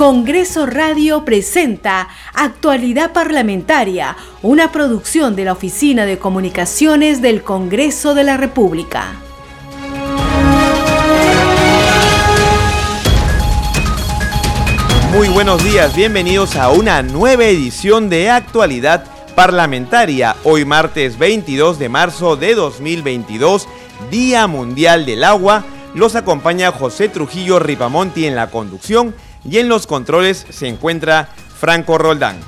Congreso Radio presenta Actualidad Parlamentaria, una producción de la Oficina de Comunicaciones del Congreso de la República. Muy buenos días, bienvenidos a una nueva edición de Actualidad Parlamentaria. Hoy martes 22 de marzo de 2022, Día Mundial del Agua. Los acompaña José Trujillo Ripamonti en la conducción y en los controles se encuentra Franco Roldán.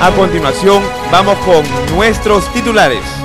A continuación, vamos con nuestros titulares.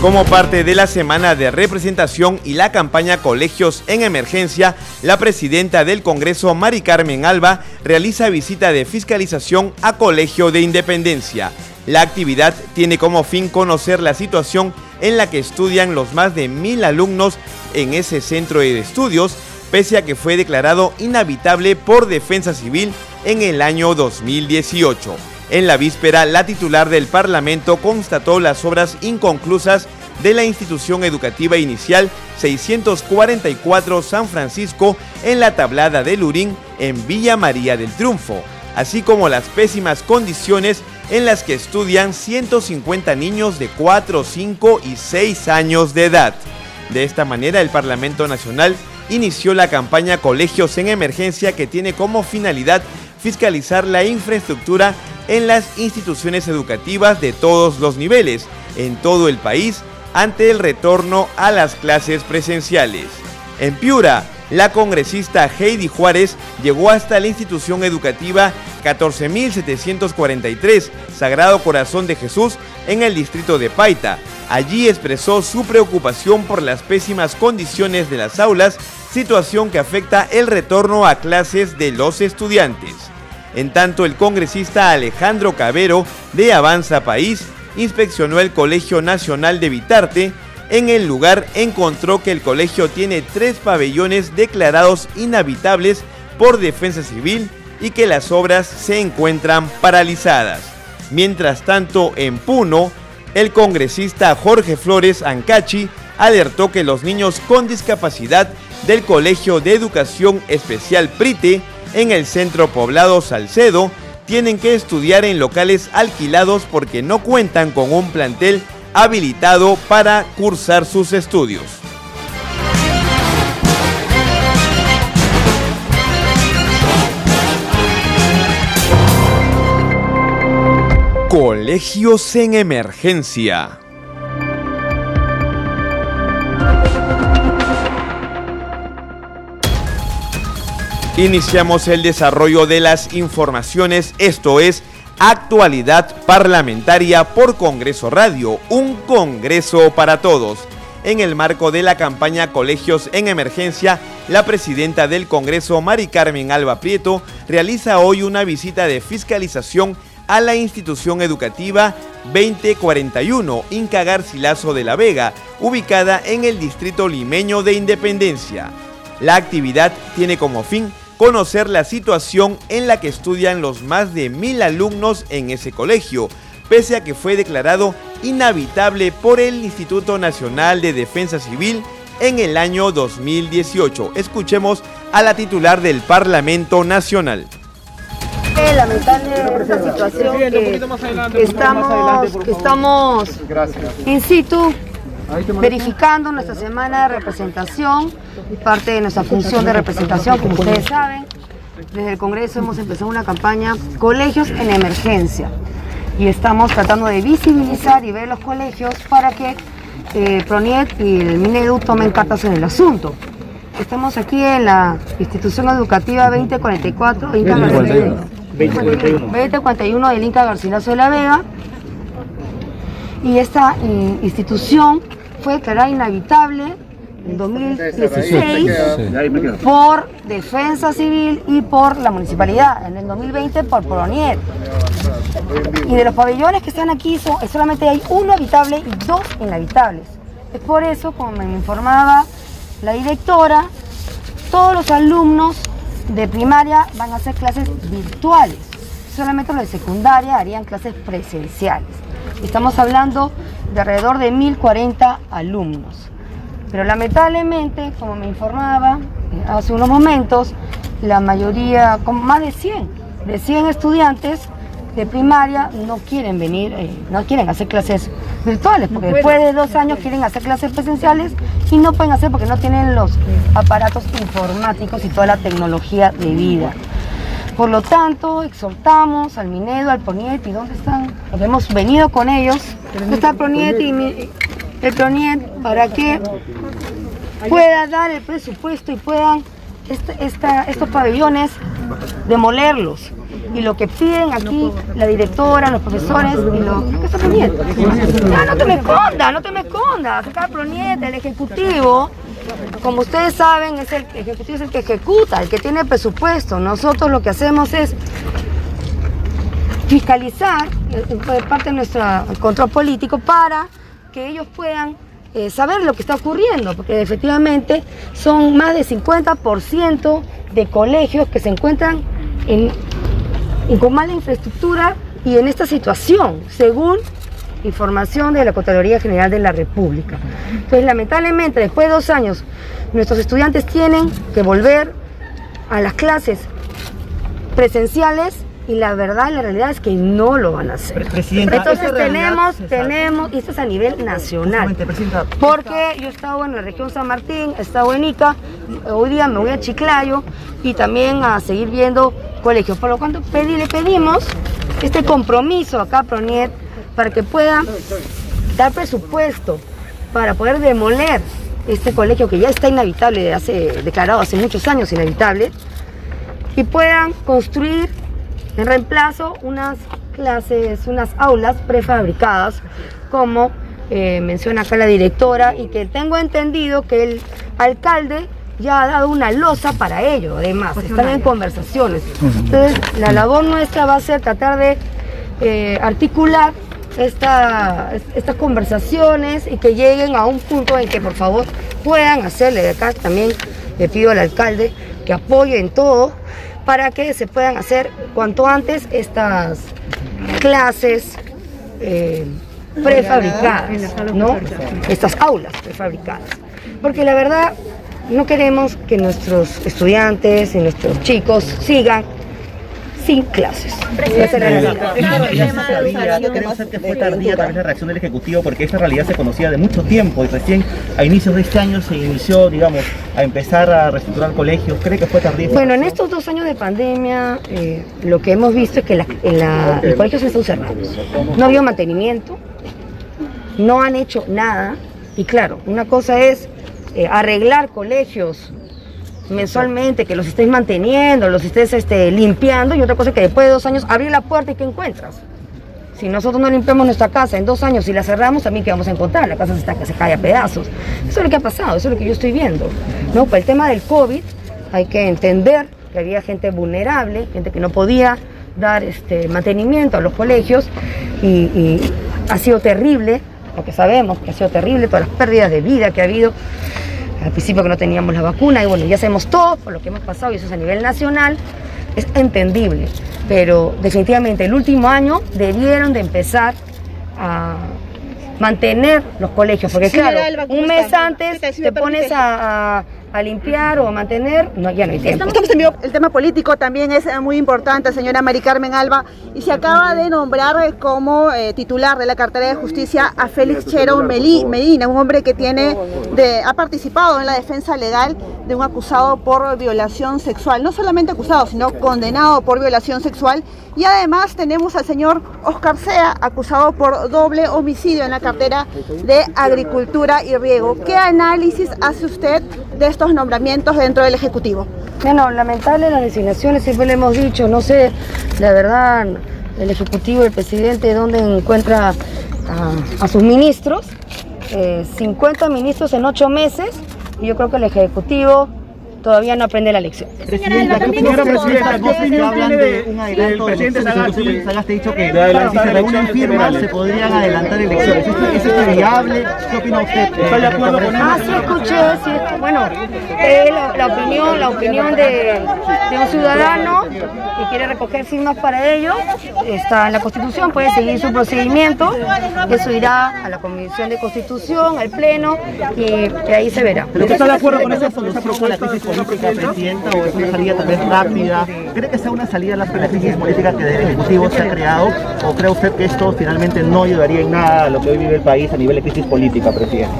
Como parte de la semana de representación y la campaña Colegios en Emergencia, la presidenta del Congreso, Mari Carmen Alba, realiza visita de fiscalización a Colegio de Independencia. La actividad tiene como fin conocer la situación en la que estudian los más de mil alumnos en ese centro de estudios, pese a que fue declarado inhabitable por Defensa Civil en el año 2018. En la víspera, la titular del Parlamento constató las obras inconclusas de la institución educativa inicial 644 San Francisco en la tablada de Lurín en Villa María del Triunfo, así como las pésimas condiciones en las que estudian 150 niños de 4, 5 y 6 años de edad. De esta manera, el Parlamento Nacional inició la campaña Colegios en Emergencia que tiene como finalidad fiscalizar la infraestructura en las instituciones educativas de todos los niveles, en todo el país, ante el retorno a las clases presenciales. En Piura, la congresista Heidi Juárez llegó hasta la institución educativa 14.743 Sagrado Corazón de Jesús en el distrito de Paita. Allí expresó su preocupación por las pésimas condiciones de las aulas, situación que afecta el retorno a clases de los estudiantes. En tanto, el congresista Alejandro Cabero, de Avanza País, inspeccionó el Colegio Nacional de Vitarte. En el lugar encontró que el colegio tiene tres pabellones declarados inhabitables por defensa civil y que las obras se encuentran paralizadas. Mientras tanto, en Puno, el congresista Jorge Flores Ancachi alertó que los niños con discapacidad del Colegio de Educación Especial PRITE en el centro poblado Salcedo tienen que estudiar en locales alquilados porque no cuentan con un plantel habilitado para cursar sus estudios. Colegios en emergencia. Iniciamos el desarrollo de las informaciones, esto es Actualidad Parlamentaria por Congreso Radio, un Congreso para todos. En el marco de la campaña Colegios en Emergencia, la presidenta del Congreso, Mari Carmen Alba Prieto, realiza hoy una visita de fiscalización a la institución educativa 2041 Inca Garcilaso de la Vega, ubicada en el distrito limeño de Independencia. La actividad tiene como fin conocer la situación en la que estudian los más de mil alumnos en ese colegio, pese a que fue declarado inhabitable por el Instituto Nacional de Defensa Civil en el año 2018. Escuchemos a la titular del Parlamento Nacional. lamentable esta situación que, estamos, que estamos in situ verificando nuestra semana de representación, parte de nuestra función de representación, como ustedes saben. Desde el Congreso hemos empezado una campaña Colegios en Emergencia y estamos tratando de visibilizar y ver los colegios para que eh, Proniet y el Minedu tomen cartas en el asunto. Estamos aquí en la institución educativa 2044 2041 del Inca Garcilaso de la Vega y esta eh, institución fue declarada inhabitable en 2016 por Defensa Civil y por la municipalidad, en el 2020 por Pronier. Y de los pabellones que están aquí solamente hay uno habitable y dos inhabitables. Es por eso, como me informaba la directora, todos los alumnos de primaria van a hacer clases virtuales. Solamente los de secundaria harían clases presenciales. Estamos hablando de alrededor de 1040 alumnos. Pero lamentablemente, como me informaba eh, hace unos momentos, la mayoría, con más de 100, de 100 estudiantes de primaria no quieren venir, eh, no quieren hacer clases virtuales, porque después de dos años quieren hacer clases presenciales y no pueden hacer porque no tienen los aparatos informáticos y toda la tecnología de vida. Por lo tanto, exhortamos al Minedo, al Proniet, ¿y dónde están? Hemos venido con ellos. ¿Dónde está el Proniet y el Proniet para que pueda dar el presupuesto y puedan este, estos pabellones demolerlos? y lo que piden aquí la directora, los profesores y lo ¿qué está poniendo? No, no te me escondas, no te me escondas. Acá Proniet, el ejecutivo, como ustedes saben, es el ejecutivo el que ejecuta, el que tiene presupuesto. Nosotros lo que hacemos es fiscalizar eh, de parte de nuestro control político para que ellos puedan eh, saber lo que está ocurriendo, porque efectivamente son más de 50% de colegios que se encuentran en, con mala infraestructura y en esta situación, según información de la Contraloría General de la República. Entonces, lamentablemente, después de dos años, nuestros estudiantes tienen que volver a las clases presenciales y la verdad, la realidad es que no lo van a hacer. Entonces tenemos, tenemos, y esto es a nivel nacional. Porque yo he estado en la región San Martín, he estado en Ica, hoy día me voy a Chiclayo y también a seguir viendo colegios. Por lo tanto, le pedimos este compromiso acá, Proniet, para que pueda dar presupuesto para poder demoler este colegio que ya está inhabitable, hace, declarado hace muchos años inhabitable, y puedan construir en reemplazo unas clases, unas aulas prefabricadas, como eh, menciona acá la directora, y que tengo entendido que el alcalde ya ha dado una losa para ello, además, están en conversaciones. Entonces, la labor nuestra va a ser tratar de eh, articular estas conversaciones y que lleguen a un punto en que por favor puedan hacerle de acá también le pido al alcalde que apoye en todo para que se puedan hacer cuanto antes estas clases eh, prefabricadas, ¿no? Estas aulas prefabricadas. Porque la verdad no queremos que nuestros estudiantes y nuestros chicos sigan sin clases. Que fue tardía tal vez la reacción del Ejecutivo porque esta realidad se conocía de mucho tiempo y recién a inicios de este año se inició, digamos, a empezar a reestructurar colegios. ¿Cree que fue tardía? Bueno, en estos dos años de pandemia eh, lo que hemos visto es que la, la, los colegios están cerrados. No ha habido mantenimiento, no han hecho nada y claro, una cosa es eh, arreglar colegios mensualmente, que los estés manteniendo, los estés este, limpiando, y otra cosa que después de dos años abrir la puerta y ¿qué encuentras? Si nosotros no limpiamos nuestra casa en dos años y la cerramos, también ¿qué vamos a encontrar? La casa se, está, se cae a pedazos. Eso es lo que ha pasado, eso es lo que yo estoy viendo. ¿no? Para el tema del COVID hay que entender que había gente vulnerable, gente que no podía dar este, mantenimiento a los colegios y ha sido terrible, porque sabemos que ha sido terrible todas las pérdidas de vida que ha habido al principio que no teníamos la vacuna y bueno, ya sabemos todo por lo que hemos pasado y eso es a nivel nacional, es entendible, pero definitivamente el último año debieron de empezar a mantener los colegios, porque claro, un mes antes te pones a a limpiar o a mantener, no, ya no hay tiempo. el tema político también es eh, muy importante, señora Mari Carmen Alba, y se acaba de nombrar como eh, titular de la cartera de justicia a Félix Chero Medina, un hombre que tiene ha participado en la defensa legal de un acusado por violación sexual, no solamente acusado, sino condenado por violación sexual, y además tenemos al señor Oscar Sea, acusado por doble homicidio en la cartera de Agricultura y Riego. ¿Qué análisis hace usted de estos nombramientos dentro del Ejecutivo? Bueno, lamentable las designaciones, siempre le hemos dicho, no sé, la verdad, el Ejecutivo, el presidente, dónde encuentra a, sus ministros, 50 eh, ministros en ocho meses, y yo creo que el Ejecutivo todavía no aprende la lección. Presidenta, ¿qué opinión presidenta? ¿Qué hablan de un adelanto de elecciones? Sagasti ha dicho que si se reúnen firmas se podrían adelantar elecciones. ¿Eso es viable? ¿Qué opina usted? ¿Está de acuerdo con eso? Ah, sí, escuché, sí. Bueno, eh, la, opinión, la opinión de, de un ciudadano que quiere recoger firmas para ello está en la Constitución, puede seguir su procedimiento, eso irá a la Comisión de Constitución, al Pleno, y, ahí se verá. ¿Pero está de acuerdo con esa solución a la crisis política, Presidenta, o es una salida también rápida? ¿Cree que sea una salida a la crisis política que el Ejecutivo se ha creado, o cree usted que esto finalmente no ayudaría en nada a lo que hoy vive el país a nivel de crisis política, Presidente?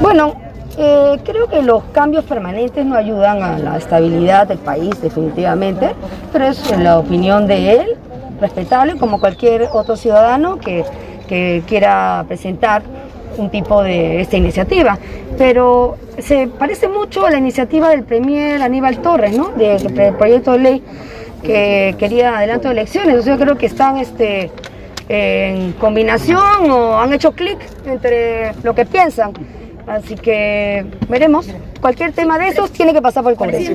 Bueno, eh, creo que los cambios permanentes no ayudan a la estabilidad del país, definitivamente, pero es la opinión de él, respetable como cualquier otro ciudadano que, quiera presentar un tipo de esta iniciativa. Pero se parece mucho a la iniciativa del Premier Aníbal Torres, ¿no? Del proyecto de ley que quería adelanto de elecciones. Entonces yo creo que están este, en combinación o han hecho clic entre lo que piensan. Así que veremos. Cualquier tema de esos tiene que pasar por el Congreso.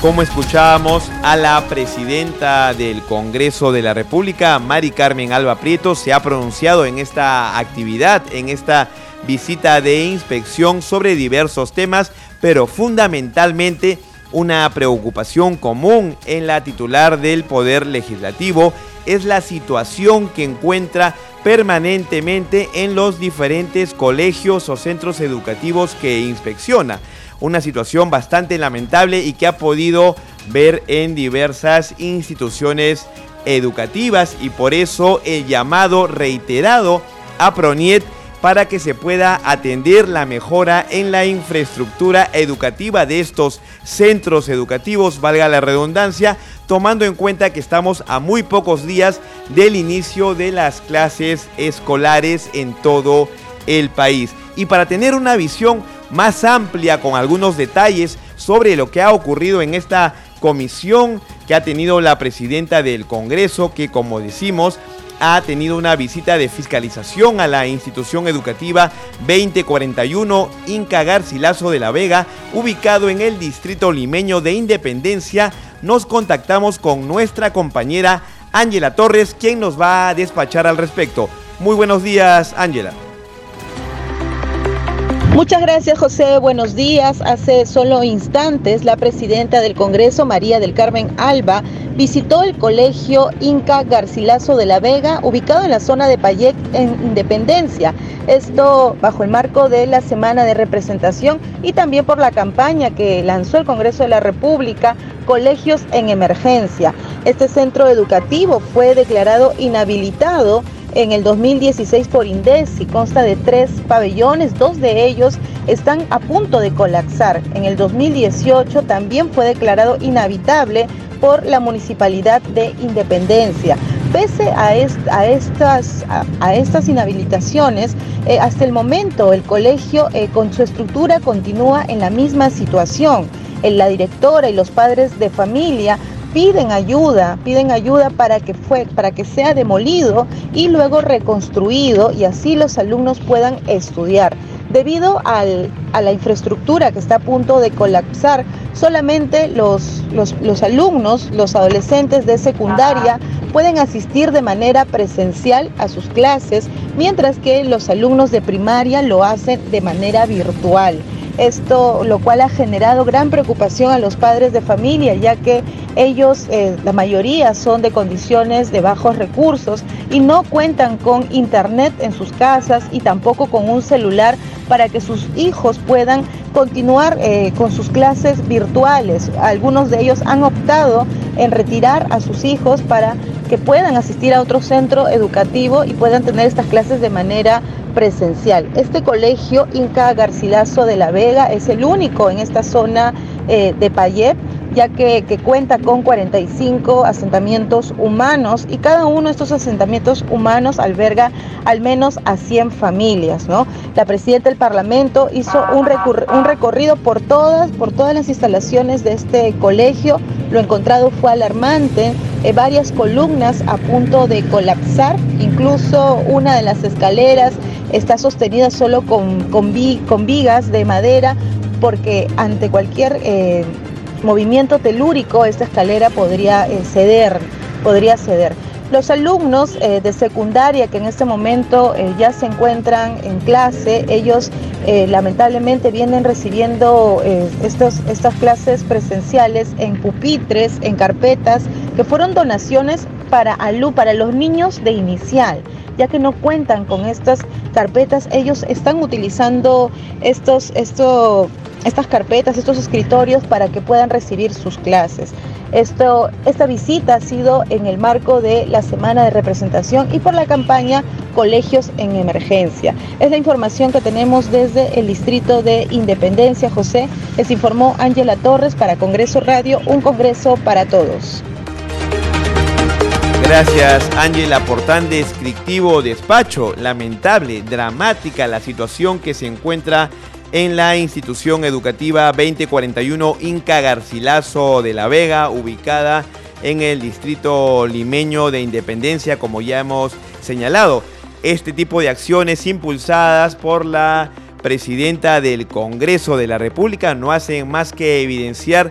Como escuchábamos a la presidenta del Congreso de la República, Mari Carmen Alba Prieto, se ha pronunciado en esta actividad, en esta visita de inspección sobre diversos temas, pero fundamentalmente una preocupación común en la titular del Poder Legislativo es la situación que encuentra permanentemente en los diferentes colegios o centros educativos que inspecciona. Una situación bastante lamentable y que ha podido ver en diversas instituciones educativas y por eso el llamado reiterado a Proniet para que se pueda atender la mejora en la infraestructura educativa de estos centros educativos, valga la redundancia, tomando en cuenta que estamos a muy pocos días del inicio de las clases escolares en todo el país. Y para tener una visión más amplia con algunos detalles sobre lo que ha ocurrido en esta comisión que ha tenido la presidenta del Congreso, que como decimos, ha tenido una visita de fiscalización a la institución educativa 2041 Inca Garcilaso de la Vega, ubicado en el distrito limeño de Independencia. Nos contactamos con nuestra compañera Ángela Torres, quien nos va a despachar al respecto. Muy buenos días, Ángela. Muchas gracias, José. Buenos días. Hace solo instantes, la presidenta del Congreso, María del Carmen Alba, visitó el colegio Inca Garcilaso de la Vega, ubicado en la zona de Payec, en Independencia. Esto bajo el marco de la Semana de Representación y también por la campaña que lanzó el Congreso de la República, Colegios en Emergencia. Este centro educativo fue declarado inhabilitado en el 2016 por INDES y consta de tres pabellones, dos de ellos están a punto de colapsar. En el 2018 también fue declarado inhabitable por la Municipalidad de Independencia. Pese a, estas, inhabilitaciones, eh, hasta el momento el colegio eh, con su estructura continúa en la misma situación. la directora y los padres de familia piden ayuda, piden ayuda para que, fue, para que sea demolido y luego reconstruido y así los alumnos puedan estudiar. Debido a la infraestructura que está a punto de colapsar, solamente los, los, los alumnos, los adolescentes de secundaria, pueden asistir de manera presencial a sus clases, mientras que los alumnos de primaria lo hacen de manera virtual. Esto lo cual ha generado gran preocupación a los padres de familia, ya que ellos, eh, la mayoría, son de condiciones de bajos recursos y no cuentan con internet en sus casas y tampoco con un celular para que sus hijos puedan continuar eh, con sus clases virtuales. Algunos de ellos han optado en retirar a sus hijos para que puedan asistir a otro centro educativo y puedan tener estas clases de manera presencial. Este colegio Inca Garcilaso de la Vega es el único en esta zona eh, de Payep ya que, cuenta con 45 asentamientos humanos y cada uno de estos asentamientos humanos alberga al menos a 100 familias. ¿no? La presidenta del Parlamento hizo un, recorrido por todas, por todas las instalaciones de este colegio. Lo encontrado fue alarmante, eh, varias columnas a punto de colapsar, incluso una de las escaleras está sostenida solo con, con, vigas de madera porque ante cualquier eh, movimiento telúrico esta escalera podría eh, ceder, podría ceder. Los alumnos eh, de secundaria que en este momento ya se encuentran en clase, ellos lamentablemente vienen recibiendo estos, estas clases presenciales en pupitres, en carpetas, que fueron donaciones para, para los niños de inicial ya que no cuentan con estas carpetas, ellos están utilizando estos, estas carpetas, estos escritorios para que puedan recibir sus clases. Esto, esta visita ha sido en el marco de la semana de representación y por la campaña Colegios en Emergencia. Es la información que tenemos desde el distrito de Independencia, José. Les informó Ángela Torres para Congreso Radio, un Congreso para todos. Gracias, Ángela, por tan descriptivo despacho. Lamentable, dramática la situación que se encuentra en la institución educativa 2041 Inca Garcilaso de la Vega, ubicada en el distrito limeño de Independencia, como ya hemos señalado. Este tipo de acciones impulsadas por la presidenta del Congreso de la República no hacen más que evidenciar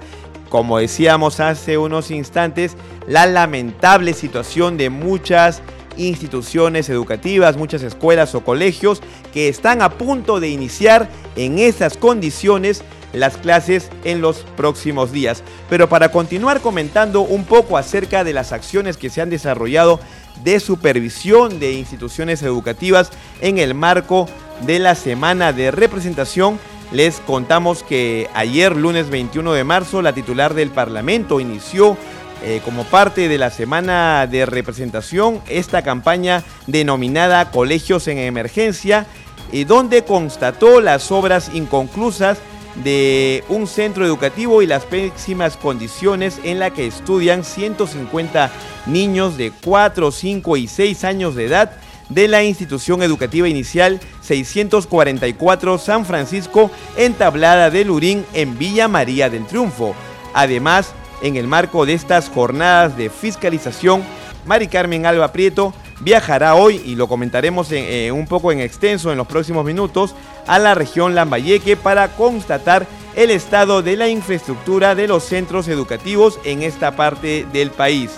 como decíamos hace unos instantes, la lamentable situación de muchas instituciones educativas, muchas escuelas o colegios que están a punto de iniciar en esas condiciones las clases en los próximos días. Pero para continuar comentando un poco acerca de las acciones que se han desarrollado de supervisión de instituciones educativas en el marco de la semana de representación, les contamos que ayer, lunes 21 de marzo, la titular del Parlamento inició eh, como parte de la semana de representación esta campaña denominada Colegios en Emergencia, y donde constató las obras inconclusas de un centro educativo y las pésimas condiciones en las que estudian 150 niños de 4, 5 y 6 años de edad de la institución educativa inicial 644 San Francisco entablada de Lurín en Villa María del Triunfo. Además, en el marco de estas jornadas de fiscalización, Mari Carmen Alba Prieto viajará hoy, y lo comentaremos eh, un poco en extenso en los próximos minutos, a la región Lambayeque para constatar el estado de la infraestructura de los centros educativos en esta parte del país.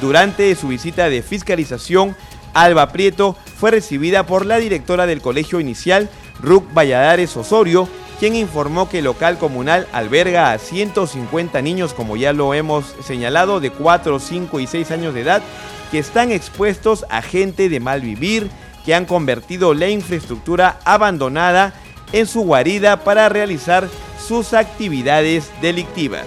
Durante su visita de fiscalización, Alba Prieto fue recibida por la directora del colegio inicial, Ruc Valladares Osorio, quien informó que el local comunal alberga a 150 niños, como ya lo hemos señalado, de 4, 5 y 6 años de edad, que están expuestos a gente de mal vivir, que han convertido la infraestructura abandonada en su guarida para realizar sus actividades delictivas.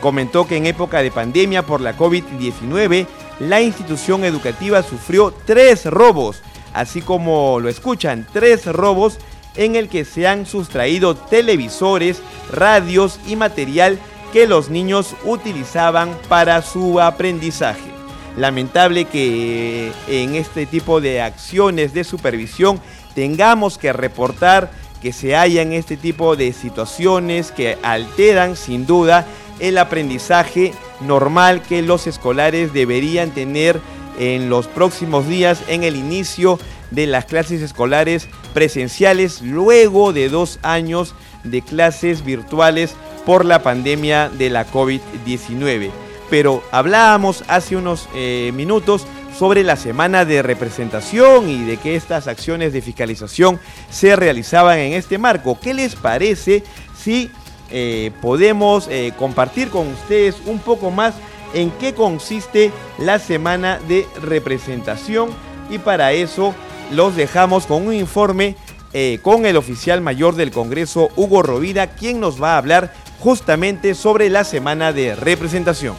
Comentó que en época de pandemia por la COVID-19, la institución educativa sufrió tres robos, así como lo escuchan, tres robos en el que se han sustraído televisores, radios y material que los niños utilizaban para su aprendizaje. Lamentable que en este tipo de acciones de supervisión tengamos que reportar que se hayan este tipo de situaciones que alteran sin duda el aprendizaje normal que los escolares deberían tener en los próximos días en el inicio de las clases escolares presenciales luego de dos años de clases virtuales por la pandemia de la COVID-19. Pero hablábamos hace unos eh, minutos sobre la semana de representación y de que estas acciones de fiscalización se realizaban en este marco. ¿Qué les parece si eh, podemos eh, compartir con ustedes un poco más en qué consiste la semana de representación y para eso los dejamos con un informe eh, con el oficial mayor del Congreso, Hugo Rovira, quien nos va a hablar justamente sobre la semana de representación.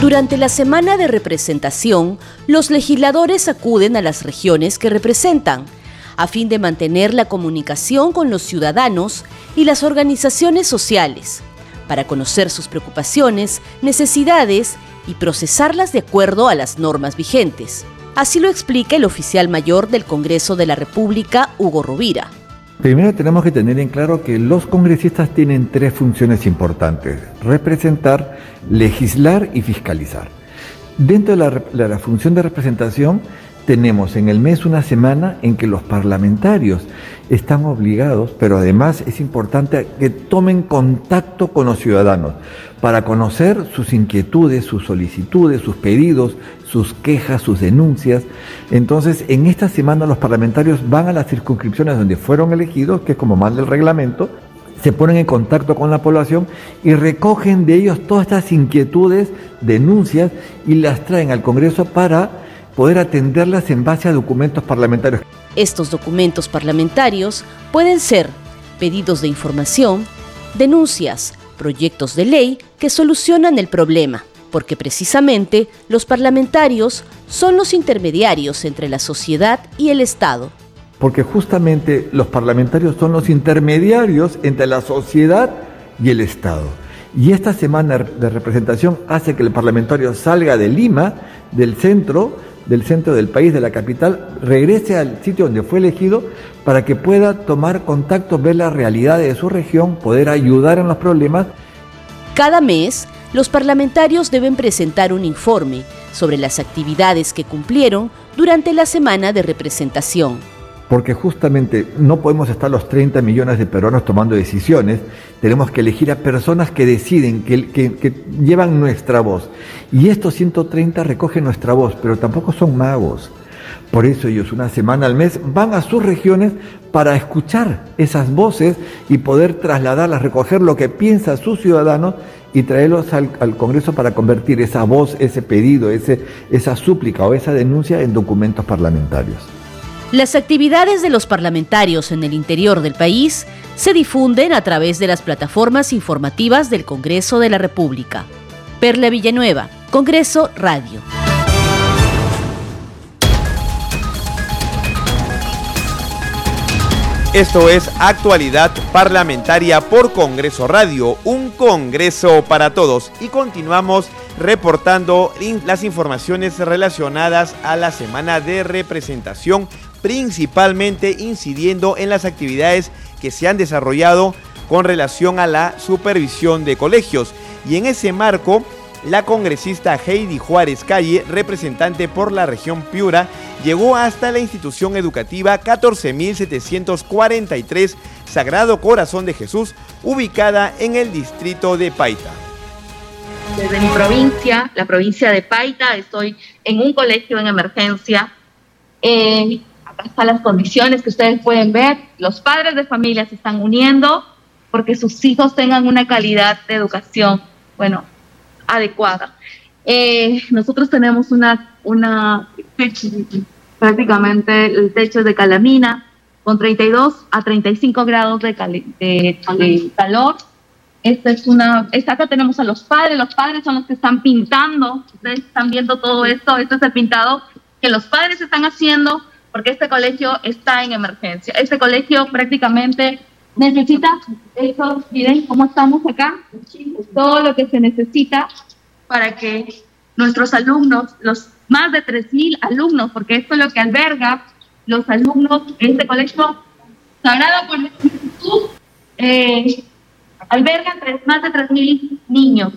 Durante la semana de representación, los legisladores acuden a las regiones que representan, a fin de mantener la comunicación con los ciudadanos y las organizaciones sociales, para conocer sus preocupaciones, necesidades y procesarlas de acuerdo a las normas vigentes. Así lo explica el oficial mayor del Congreso de la República, Hugo Rovira. Primero tenemos que tener en claro que los congresistas tienen tres funciones importantes, representar, legislar y fiscalizar. Dentro de la, función de representación, tenemos en el mes una semana en que los parlamentarios están obligados, pero además es importante que tomen contacto con los ciudadanos para conocer sus inquietudes, sus solicitudes, sus pedidos, sus quejas, sus denuncias. Entonces, en esta semana los parlamentarios van a las circunscripciones donde fueron elegidos, que es como manda el reglamento, se ponen en contacto con la población y recogen de ellos todas estas inquietudes, denuncias y las traen al Congreso para poder atenderlas en base a documentos parlamentarios. Estos documentos parlamentarios pueden ser pedidos de información, denuncias, proyectos de ley que solucionan el problema, porque precisamente los parlamentarios son los intermediarios entre la sociedad y el Estado porque justamente los parlamentarios son los intermediarios entre la sociedad y el Estado. Y esta semana de representación hace que el parlamentario salga de Lima, del centro, del centro del país, de la capital, regrese al sitio donde fue elegido para que pueda tomar contacto, ver la realidad de su región, poder ayudar en los problemas. Cada mes, los parlamentarios deben presentar un informe sobre las actividades que cumplieron durante la semana de representación porque justamente no podemos estar los 30 millones de peruanos tomando decisiones, tenemos que elegir a personas que deciden, que, llevan nuestra voz. Y estos 130 recogen nuestra voz, pero tampoco son magos. Por eso ellos una semana al mes van a sus regiones para escuchar esas voces y poder trasladarlas, recoger lo que piensa sus ciudadanos y traerlos al, al Congreso para convertir esa voz, ese pedido, ese, esa súplica o esa denuncia en documentos parlamentarios. Las actividades de los parlamentarios en el interior del país se difunden a través de las plataformas informativas del Congreso de la República. Perla Villanueva, Congreso Radio. Esto es Actualidad Parlamentaria por Congreso Radio, un Congreso para todos. Y continuamos reportando las informaciones relacionadas a la semana de representación principalmente incidiendo en las actividades que se han desarrollado con relación a la supervisión de colegios. Y en ese marco, la congresista Heidi Juárez Calle, representante por la región Piura, llegó hasta la institución educativa 14743 Sagrado Corazón de Jesús, ubicada en el distrito de Paita. Desde mi provincia, la provincia de Paita, estoy en un colegio en emergencia. Eh, acá están las condiciones que ustedes pueden ver. Los padres de familia se están uniendo porque sus hijos tengan una calidad de educación, bueno, adecuada. Eh, nosotros tenemos una, una prácticamente el techo de calamina con 32 a 35 grados de, de, calor. Esta es una, esta acá tenemos a los padres, los padres son los que están pintando, ustedes están viendo todo esto, esto es el pintado que los padres están haciendo porque este colegio está en emergencia. Este colegio prácticamente necesita, eso, miren cómo estamos acá, todo lo que se necesita para que nuestros alumnos, los más de 3.000 alumnos, porque esto es lo que alberga los alumnos este colegio sagrado por Jesús, eh, albergan más de 3.000 niños.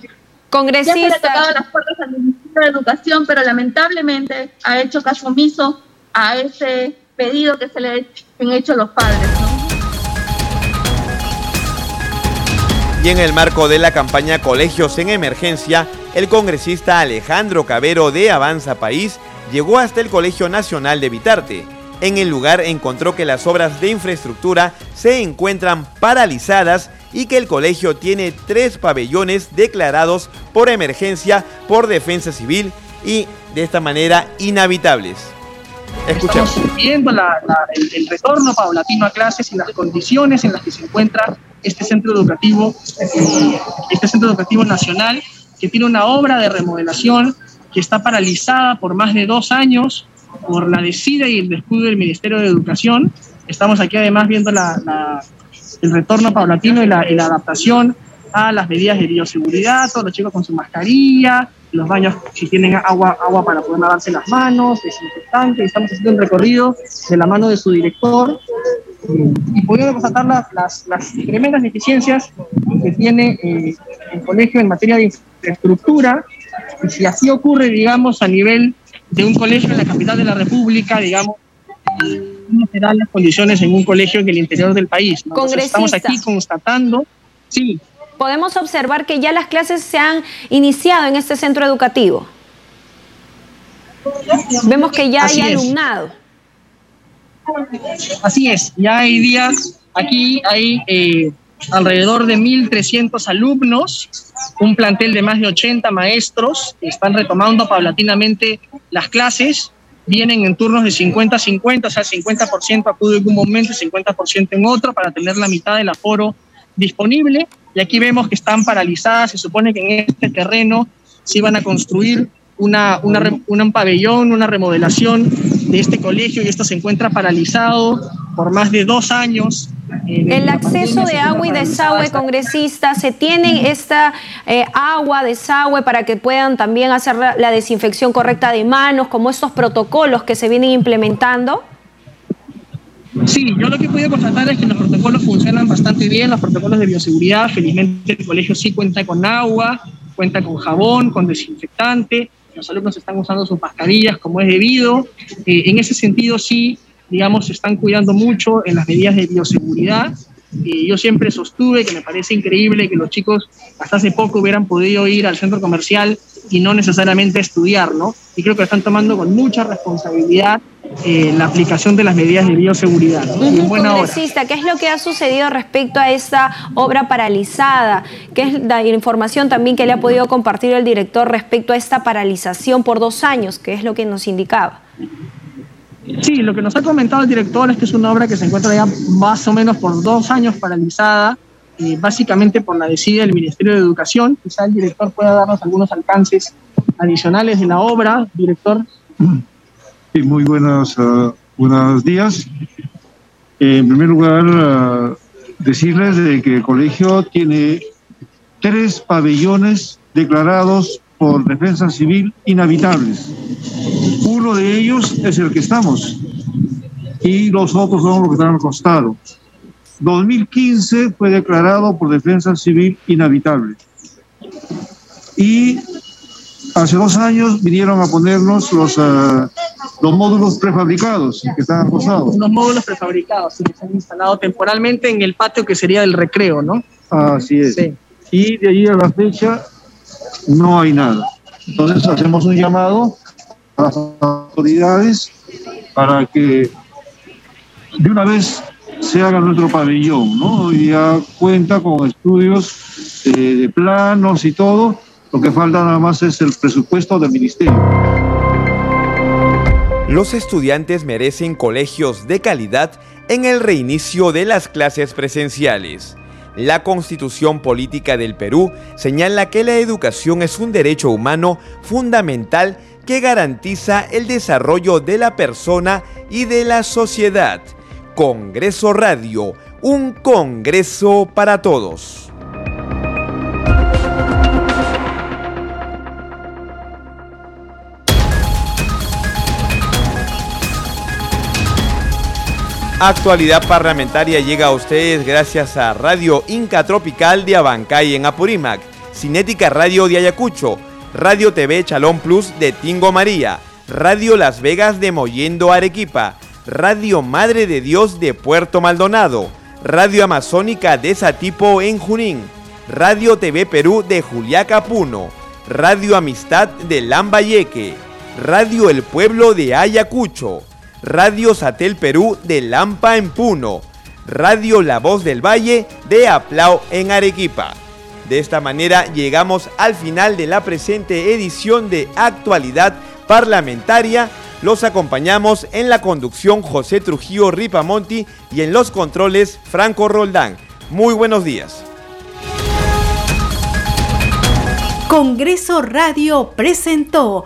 Congresista. Ya se le ha tocado las puertas al Ministerio de Educación, pero lamentablemente ha hecho caso omiso a ese pedido que se le han hecho los padres. Y en el marco de la campaña Colegios en Emergencia, el congresista Alejandro Cabero de Avanza País llegó hasta el Colegio Nacional de Vitarte. En el lugar encontró que las obras de infraestructura se encuentran paralizadas y que el colegio tiene tres pabellones declarados por emergencia por defensa civil y de esta manera inhabitables. Estamos viendo el, retorno paulatino a clases y las condiciones en las que se encuentra este centro educativo, eh, este centro educativo nacional, que tiene una obra de remodelación que está paralizada por más de dos años por la decida y el descuido del Ministerio de Educación. Estamos aquí además viendo el retorno paulatino y la, y la adaptación a las medidas de bioseguridad, todos los chicos con su mascarilla, los baños si tienen agua, agua para poder lavarse las manos, desinfectante, estamos haciendo un recorrido de la mano de su director y pudiendo constatar las, las, tremendas deficiencias que tiene eh, el colegio en materia de infraestructura Y si así ocurre, digamos, a nivel de un colegio en la capital de la República, digamos, ¿cómo serán las condiciones en un colegio en el interior del país? estamos aquí constatando, sí. Podemos observar que ya las clases se han iniciado en este centro educativo. Vemos que ya hay alumnado. Así es, ya hay días, aquí hay eh, alrededor de 1.300 alumnos, un plantel de más de 80 maestros, que están retomando paulatinamente las clases, vienen en turnos de 50-50, o sea, 50% acude en un momento y 50% en otro para tener la mitad del aforo disponible. Y aquí vemos que están paralizadas, se supone que en este terreno se iban a construir una, una, un pabellón, una remodelación de este colegio y esto se encuentra paralizado por más de dos años. el acceso de agua y desagüe, congresista, ¿se tiene esta eh, agua, desagüe para que puedan también hacer la desinfección correcta de manos, como estos protocolos que se vienen implementando? Sí, yo lo que puedo constatar es que los protocolos funcionan bastante bien, los protocolos de bioseguridad. Felizmente el colegio sí cuenta con agua, cuenta con jabón, con desinfectante los alumnos están usando sus mascarillas como es debido. Eh, en ese sentido, sí, digamos, se están cuidando mucho en las medidas de bioseguridad. y yo siempre sostuve que me parece increíble que los chicos hasta hace poco hubieran podido ir al centro comercial y no necesariamente estudiar, ¿no? Y creo que están tomando con mucha responsabilidad eh, la aplicación de las medidas de bioseguridad. ¿qué es lo que ha sucedido respecto a esta obra paralizada? ¿Qué es la información también que le ha podido compartir el director respecto a esta paralización por dos años? ¿Qué es lo que nos indicaba? Sí, lo que nos ha comentado el director es que es una obra que se encuentra ya más o menos por dos años paralizada, eh, básicamente por la decisión del Ministerio de Educación. Quizá el director pueda darnos algunos alcances adicionales de la obra, director. Muy buenos, uh, buenos días. en primer lugar, uh, decirles de que el colegio tiene tres pabellones declarados por defensa civil inhabitables. Uno de ellos es el que estamos y los otros son los que están al costado. 2015 fue declarado por defensa civil inhabitable. Y hace dos años vinieron a ponernos los, uh, los módulos prefabricados que están acosados. Los módulos prefabricados que se han instalado temporalmente en el patio que sería del recreo, ¿no? Así es. Y de ahí a la fecha no hay nada. Entonces hacemos un llamado a las autoridades para que de una vez se haga nuestro pabellón, ¿no? Ya cuenta con estudios eh, de planos y todo, lo que falta nada más es el presupuesto del ministerio. Los estudiantes merecen colegios de calidad en el reinicio de las clases presenciales. La Constitución Política del Perú señala que la educación es un derecho humano fundamental que garantiza el desarrollo de la persona y de la sociedad. Congreso Radio, un Congreso para todos. Actualidad parlamentaria llega a ustedes gracias a Radio Inca Tropical de Abancay en Apurímac, Cinética Radio de Ayacucho, Radio TV Chalón Plus de Tingo María, Radio Las Vegas de Moyendo Arequipa, Radio Madre de Dios de Puerto Maldonado, Radio Amazónica de Satipo en Junín, Radio TV Perú de Juliaca Puno, Radio Amistad de Lambayeque, Radio El Pueblo de Ayacucho, Radio Satel Perú de Lampa en Puno, Radio La Voz del Valle de Aplau en Arequipa. De esta manera llegamos al final de la presente edición de Actualidad Parlamentaria. Los acompañamos en la conducción José Trujillo Ripamonti y en los controles Franco Roldán. Muy buenos días. Congreso Radio presentó